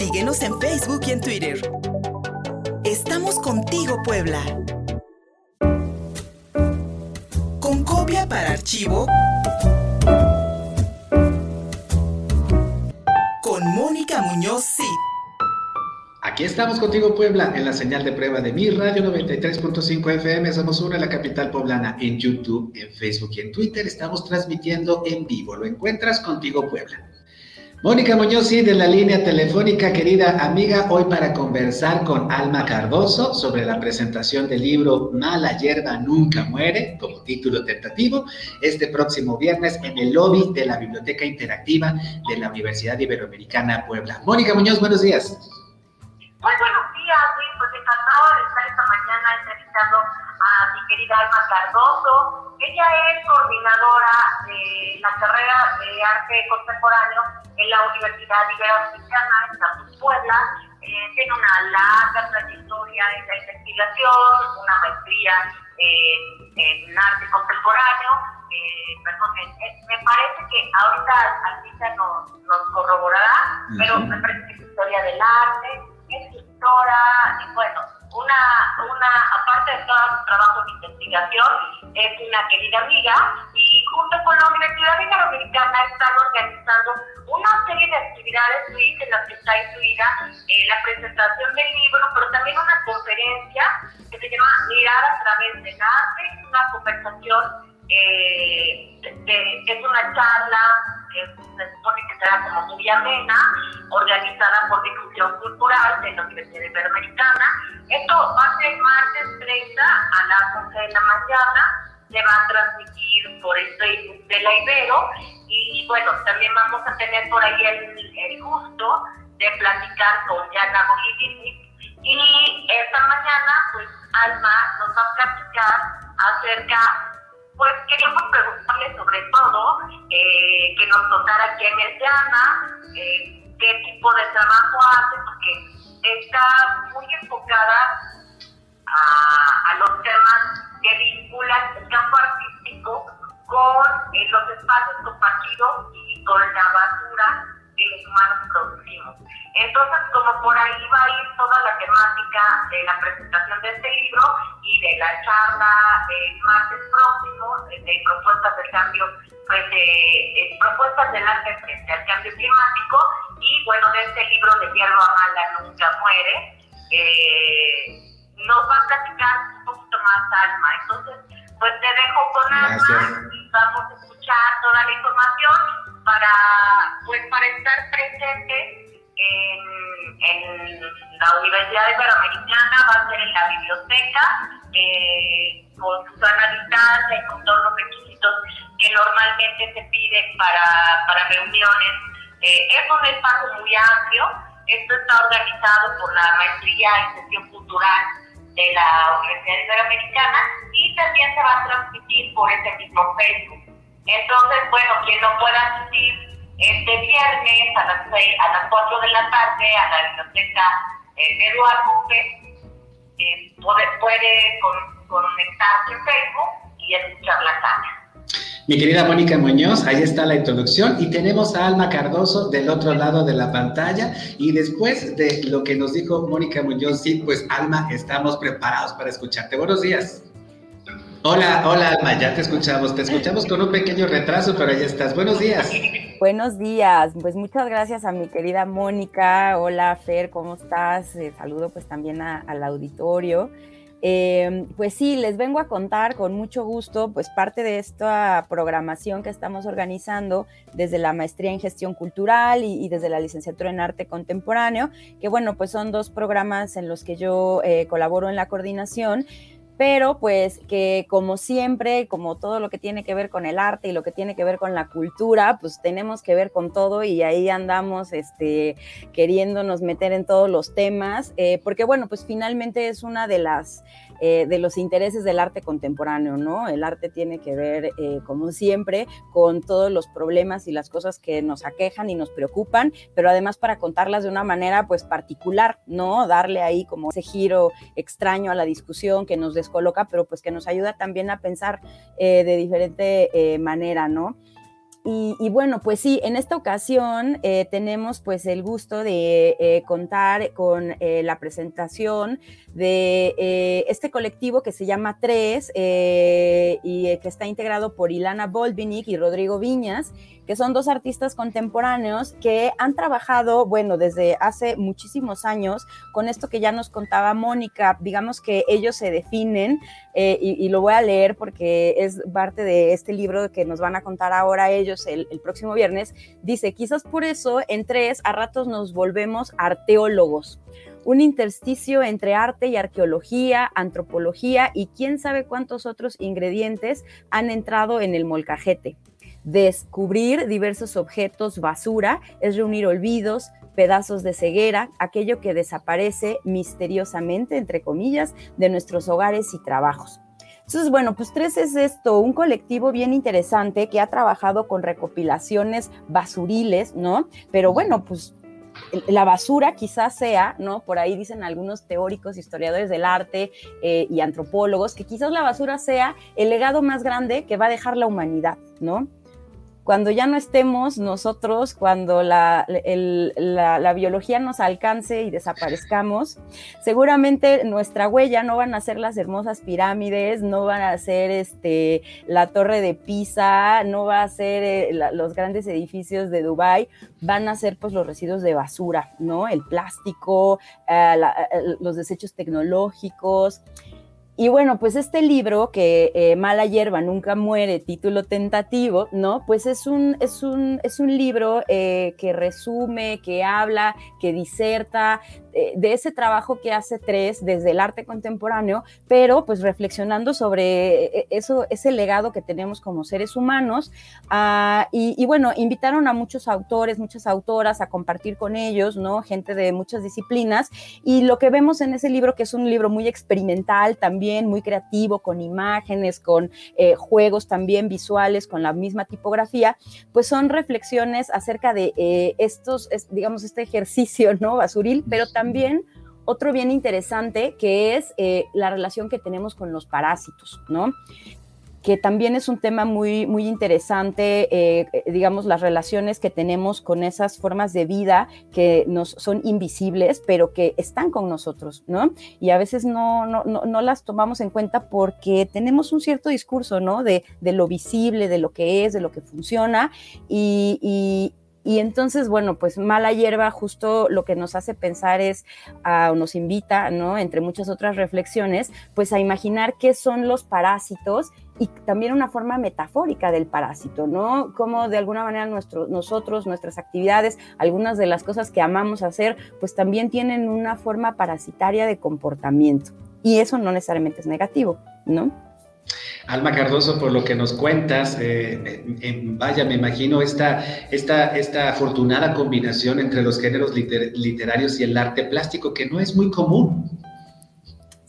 Síguenos en Facebook y en Twitter. Estamos contigo, Puebla. Con copia para archivo. Con Mónica Muñoz Cid. Aquí estamos contigo, Puebla, en la señal de prueba de mi radio 93.5 FM. Somos una, la capital poblana, en YouTube, en Facebook y en Twitter. Estamos transmitiendo en vivo. Lo encuentras contigo, Puebla. Mónica Muñoz, sí, de la línea telefónica, querida amiga, hoy para conversar con Alma Cardoso sobre la presentación del libro Mala hierba nunca muere, como título tentativo, este próximo viernes en el lobby de la Biblioteca Interactiva de la Universidad Iberoamericana Puebla. Mónica Muñoz, buenos días. Muy buenos días, Luis, pues encantado de estar esta mañana entrevistando mi querida Alma Cardoso. Ella es coordinadora de la carrera de arte contemporáneo en la Universidad Iberoamericana en Campus Puebla. Eh, tiene una larga trayectoria en la investigación, una maestría en arte contemporáneo. Eh, perdón, me parece que ahorita Alvita nos, nos corroborará, pero me parece que es historia del arte, escritora, y bueno, una, una, aparte de todo su trabajo de investigación, es una querida amiga y junto con la Universidad Iberoamericana están organizando una serie de actividades, Luis, en las que está incluida eh, la presentación del libro, pero también una conferencia que se llama Mirar a través del arte, una conversación, eh, es una charla que se supone que será como muy amena, organizada por Difusión Cultural de la Universidad Iberoamericana. Esto va a ser martes 30 a las 11 de la mañana. Se va a transmitir por el Facebook de la Ibero. Y bueno, también vamos a tener por ahí el, el gusto de platicar con Yana Bolivini. Y esta mañana, pues Alma nos va a platicar acerca pues queríamos preguntarle sobre todo eh, que nos contara quién es Diana, eh, qué tipo de trabajo hace, porque está muy enfocada a, los temas que vinculan el campo artístico con eh, los espacios compartidos y con la los humanos producimos. Entonces, como por ahí va a ir toda la temática de la presentación de este libro y de la charla del martes próximo de propuestas del cambio, pues de, propuestas del arte frente al cambio climático y bueno, de este libro de Hierba Mala Nunca Muere, eh, nos va a platicar un poquito más Alma. Entonces, pues te dejo con Alma y vamos a escuchar toda la información para, pues, para estar presentes en, la Universidad Iberoamericana, va a ser en la biblioteca, eh, con su sana distancia y con todos los requisitos que normalmente se piden para, para reuniones. Eh, es un espacio muy amplio, esto está organizado por la Maestría en Gestión Cultural de la Universidad Iberoamericana y también se va a transmitir por ese mismo Facebook. Entonces, bueno, quien no pueda asistir este viernes a las, a las 4 de la tarde a la biblioteca eh, de Eduardo eh, puede, puede conectarse en Facebook y escuchar la charla. Mi querida Mónica Muñoz, ahí está la introducción y tenemos a Alma Cardoso del otro lado de la pantalla y después de lo que nos dijo Mónica Muñoz, sí, pues Alma, estamos preparados para escucharte. Buenos días. Hola, hola Alma, ya te escuchamos, te escuchamos con un pequeño retraso, pero ahí estás. Buenos días. Buenos días, pues muchas gracias a mi querida Mónica. Hola Fer, ¿cómo estás? Eh, saludo pues también al auditorio. Em, pues sí, les vengo a contar con mucho gusto, pues parte de esta programación que estamos organizando desde la maestría en gestión cultural y, desde la licenciatura en arte contemporáneo, que bueno, pues son dos programas en los que yo eh, colaboro en la coordinación pero pues que como siempre, como todo lo que tiene que ver con el arte y lo que tiene que ver con la cultura, pues tenemos que ver con todo y ahí andamos este, queriéndonos meter en todos los temas, eh, porque bueno, pues finalmente es una de las eh, de los intereses del arte contemporáneo, ¿no? El arte tiene que ver, eh, como siempre, con todos los problemas y las cosas que nos aquejan y nos preocupan, pero además para contarlas de una manera, pues, particular, ¿no? Darle ahí como ese giro extraño a la discusión que nos descoloca, pero pues que nos ayuda también a pensar eh, de diferente manera, ¿no? Y, bueno, pues sí, en esta ocasión eh, tenemos pues el gusto de eh, contar con eh, la presentación de este colectivo que se llama Tres y que está integrado por Ilana Bolvinic y Rodrigo Viñas, que son dos artistas contemporáneos que han trabajado, bueno, desde hace muchísimos años con esto que ya nos contaba Mónica, digamos que ellos se definen y, y lo voy a leer porque es parte de este libro que nos van a contar ahora ellos el, próximo viernes, dice, quizás por eso en tres a ratos nos volvemos arteólogos un intersticio entre arte y arqueología, antropología y quién sabe cuántos otros ingredientes han entrado en el molcajete. Descubrir diversos objetos basura es reunir olvidos, pedazos de ceguera, aquello que desaparece misteriosamente, entre comillas, de nuestros hogares y trabajos. Entonces, bueno, pues Tres es esto, un colectivo bien interesante que ha trabajado con recopilaciones basuriles, ¿no? Pero bueno, pues la basura quizás sea, ¿no? Por ahí dicen algunos teóricos, historiadores del arte eh, y antropólogos, que quizás la basura sea el legado más grande que va a dejar la humanidad, ¿no? Cuando ya no estemos nosotros, cuando la, biología nos alcance y desaparezcamos, seguramente nuestra huella no van a ser las hermosas pirámides, no van a ser este, la torre de Pisa, no va a ser eh, los grandes edificios de Dubái, van a ser pues los residuos de basura, ¿no? El plástico, eh, eh, los desechos tecnológicos. Y bueno, pues este libro que eh, Mala hierba nunca muere, título tentativo, ¿no? Pues es un, es un, es un libro eh, que resume, que habla, que diserta de ese trabajo que hace Tres desde el arte contemporáneo, pero pues reflexionando sobre eso, ese legado que tenemos como seres humanos. Ah, y, bueno, invitaron a muchos autores, muchas autoras a compartir con ellos, ¿no? Gente de muchas disciplinas. Y lo que vemos en ese libro, que es un libro muy experimental también, muy creativo, con imágenes, con eh, juegos también visuales, con la misma tipografía, pues son reflexiones acerca de eh, estos, digamos, este ejercicio, ¿no? Basuril, pero también otro bien interesante que es eh, la relación que tenemos con los parásitos, ¿no? que también es un tema muy, muy interesante, eh, digamos, las relaciones que tenemos con esas formas de vida que nos son invisibles, pero que están con nosotros, ¿no? Y a veces no, no, no, las tomamos en cuenta porque tenemos un cierto discurso, ¿no? De, de lo visible, de lo que es, de lo que funciona, y entonces, bueno, pues mala hierba justo lo que nos hace pensar es, o nos invita, ¿no? Entre muchas otras reflexiones, pues a imaginar qué son los parásitos y también una forma metafórica del parásito, ¿no? Como de alguna manera nuestro, nosotros, nuestras actividades, algunas de las cosas que amamos hacer, pues también tienen una forma parasitaria de comportamiento. Y eso no necesariamente es negativo, ¿no? Alma Cardoso, por lo que nos cuentas, eh, vaya, me imagino esta, esta, esta afortunada combinación entre los géneros literarios y el arte plástico, que no es muy común.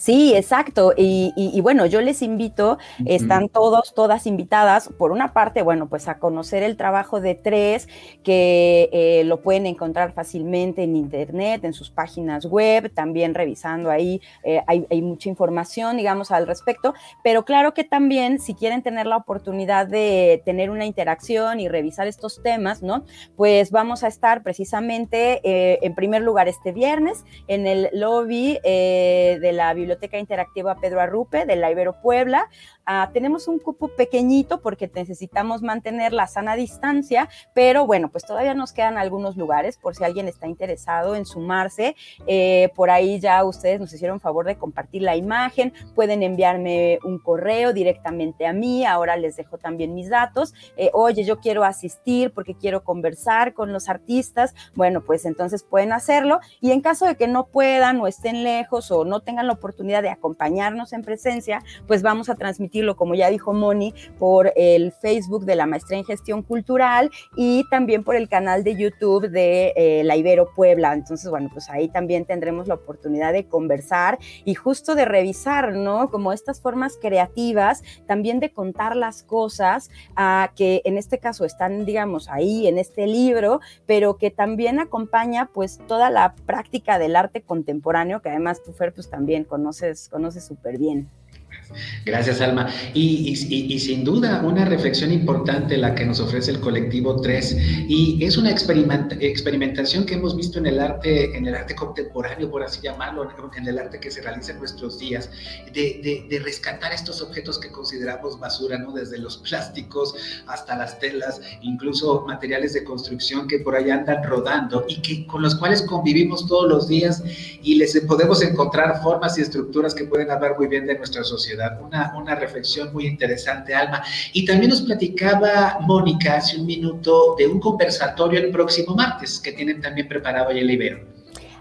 Sí, exacto. Y, bueno, yo les invito, están todos, todas invitadas, por una parte, bueno, pues a conocer el trabajo de tres, que eh, lo pueden encontrar fácilmente en internet, en sus páginas web, también revisando ahí, eh, hay, hay, mucha información, digamos, al respecto, pero claro que también, si quieren tener la oportunidad de tener una interacción y revisar estos temas, ¿no? Pues vamos a estar precisamente, eh, en primer lugar, este viernes en el lobby de la biblioteca Biblioteca Interactiva Pedro Arrupe de la Ibero Puebla. Ah, tenemos un cupo pequeñito porque necesitamos mantener la sana distancia, pero bueno, pues todavía nos quedan algunos lugares por si alguien está interesado en sumarse. Eh, por ahí ya ustedes nos hicieron favor de compartir la imagen, pueden enviarme un correo directamente a mí, ahora les dejo también mis datos. Eh, oye, yo quiero asistir porque quiero conversar con los artistas. Bueno, pues entonces pueden hacerlo y en caso de que no puedan o estén lejos o no tengan la oportunidad, de acompañarnos en presencia, pues vamos a transmitirlo, como ya dijo Moni, por el Facebook de la Maestría en Gestión Cultural y también por el canal de YouTube de eh, la Ibero Puebla. Entonces, bueno, pues ahí también tendremos la oportunidad de conversar y justo de revisar, ¿no? Como estas formas creativas, también de contar las cosas a que en este caso están, digamos, ahí en este libro, pero que también acompaña pues toda la práctica del arte contemporáneo, que además tú, Fer, pues también conoces conoces súper bien. Gracias, Alma. Y, sin duda, una reflexión importante la que nos ofrece el colectivo 3, y es una experimentación que hemos visto en el arte, en el arte contemporáneo, por así llamarlo, en el arte que se realiza en nuestros días, de, rescatar estos objetos que consideramos basura, ¿no? Desde los plásticos hasta las telas, incluso materiales de construcción que por ahí andan rodando y que con los cuales convivimos todos los días y les podemos encontrar formas y estructuras que pueden hablar muy bien de nuestra sociedad una, reflexión muy interesante, Alma. Y también nos platicaba Mónica hace un minuto de un conversatorio el próximo martes que tienen también preparado ahí el Ibero.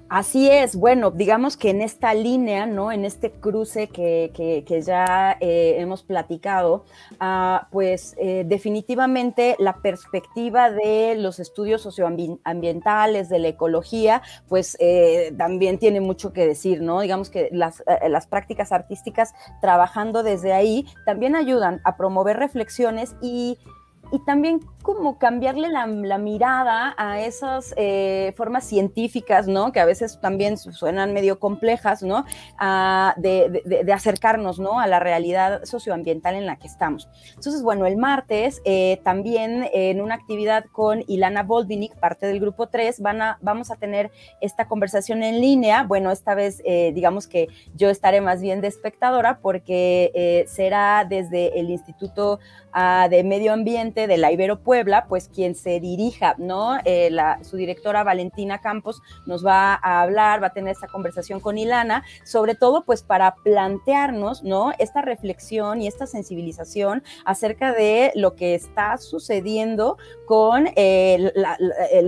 Así es, bueno, digamos que en esta línea, ¿no? En este cruce que, ya eh, hemos platicado, ah, pues eh, definitivamente la perspectiva de los estudios socioambientales, de la ecología, pues eh, también tiene mucho que decir, ¿no? Digamos que las, las prácticas artísticas trabajando desde ahí también ayudan a promover reflexiones y y también como cambiarle la, mirada a esas eh, formas científicas, ¿no? Que a veces también suenan medio complejas, ¿no? de, acercarnos, ¿no? A la realidad socioambiental en la que estamos. Entonces, bueno, el martes eh, también en una actividad con Ilana Boldvinic, parte del grupo 3, van a, vamos a tener esta conversación en línea. Bueno, esta vez eh, digamos que yo estaré más bien de espectadora porque será desde el Instituto ah, de Medio Ambiente de la Ibero Puebla, pues quien se dirija, ¿no? Eh, su directora Valentina Campos nos va a hablar, va a tener esta conversación con Ilana, sobre todo pues para plantearnos, ¿no? Esta reflexión y esta sensibilización acerca de lo que está sucediendo con el,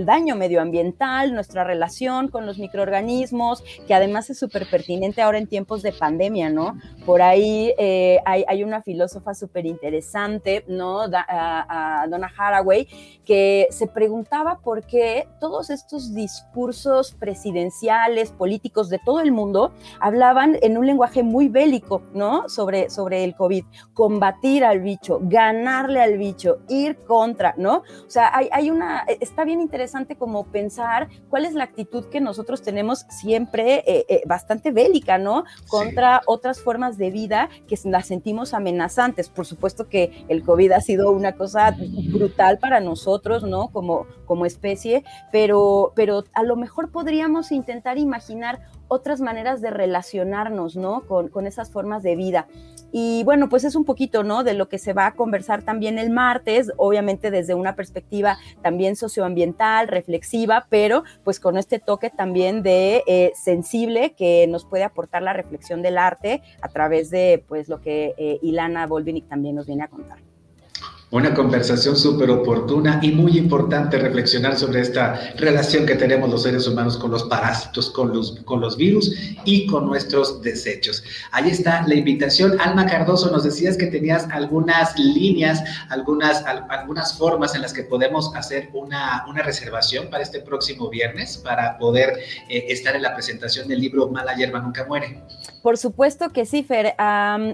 daño medioambiental, nuestra relación con los microorganismos, que además es súper pertinente ahora en tiempos de pandemia, ¿no? Por ahí eh, hay, una filósofa súper interesante, ¿no? Donna Haraway, que se preguntaba por qué todos estos discursos presidenciales, políticos de todo el mundo, hablaban en un lenguaje muy bélico, ¿no? Sobre, sobre el COVID, combatir al bicho, ganarle al bicho, ir contra, ¿no? O sea, hay, una, está bien interesante como pensar cuál es la actitud que nosotros tenemos siempre eh, eh, bastante bélica, ¿no? Contra otras formas de vida que las sentimos amenazantes. Por supuesto que el COVID ha sido una cosa brutal para nosotros, ¿no? Como, como especie, pero, pero a lo mejor podríamos intentar imaginar otras maneras de relacionarnos, ¿no? Con, con, esas formas de vida. Y bueno, pues es un poquito, ¿no? De lo que se va a conversar también el martes, obviamente desde una perspectiva también socioambiental, reflexiva, pero pues con este toque también de eh, sensible que nos puede aportar la reflexión del arte a través de pues lo que eh, Ilana Volvinic también nos viene a contar. Una conversación súper oportuna y muy importante reflexionar sobre esta relación que tenemos los seres humanos con los parásitos, con los, con los virus y con nuestros desechos. Ahí está la invitación. Alma Cardoso, nos decías que tenías algunas líneas, algunas, algunas formas en las que podemos hacer una, una reservación para este próximo viernes para poder eh, estar en la presentación del libro Mala hierba nunca muere. Por supuesto que sí, Fer.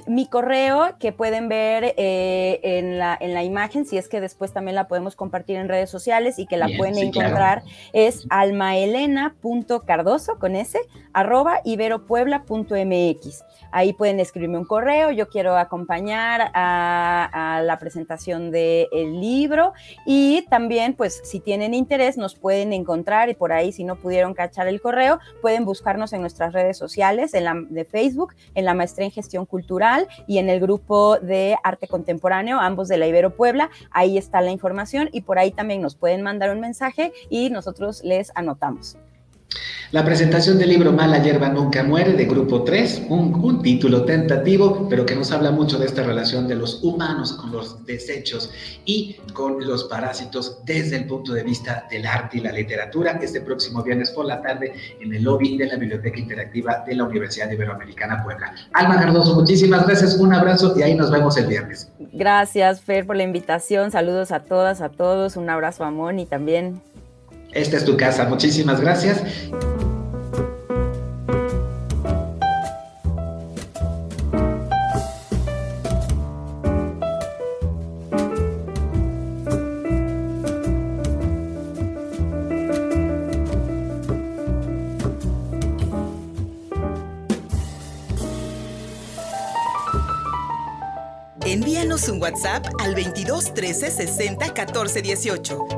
mi correo que pueden ver eh, en, la, en la imagen, si es que después también la podemos compartir en redes sociales y que la pueden encontrar, es almaelena.cardoso con s, arroba iberopuebla.mx. Ahí pueden escribirme un correo, yo quiero acompañar a, la presentación del libro y también, pues, si tienen interés, nos pueden encontrar y por ahí, si no pudieron cachar el correo, pueden buscarnos en nuestras redes sociales, en la de Facebook, en la maestría en gestión cultural y en el grupo de arte contemporáneo, ambos de la Ibero Puebla. Ahí está la información y por ahí también nos pueden mandar un mensaje y nosotros les anotamos. La presentación del libro Mala hierba nunca muere de Grupo 3, un, título tentativo, pero que nos habla mucho de esta relación de los humanos con los desechos y con los parásitos desde el punto de vista del arte y la literatura. Este próximo viernes por la tarde en el lobby de la Biblioteca Interactiva de la Universidad Iberoamericana Puebla. Alma Cardoso, muchísimas gracias, un abrazo y ahí nos vemos el viernes. Gracias, Fer, por la invitación. Saludos a todas, a todos. Un abrazo a Moni también. Esta es tu casa. Muchísimas gracias. Envíanos un WhatsApp al 22 13 60 14 18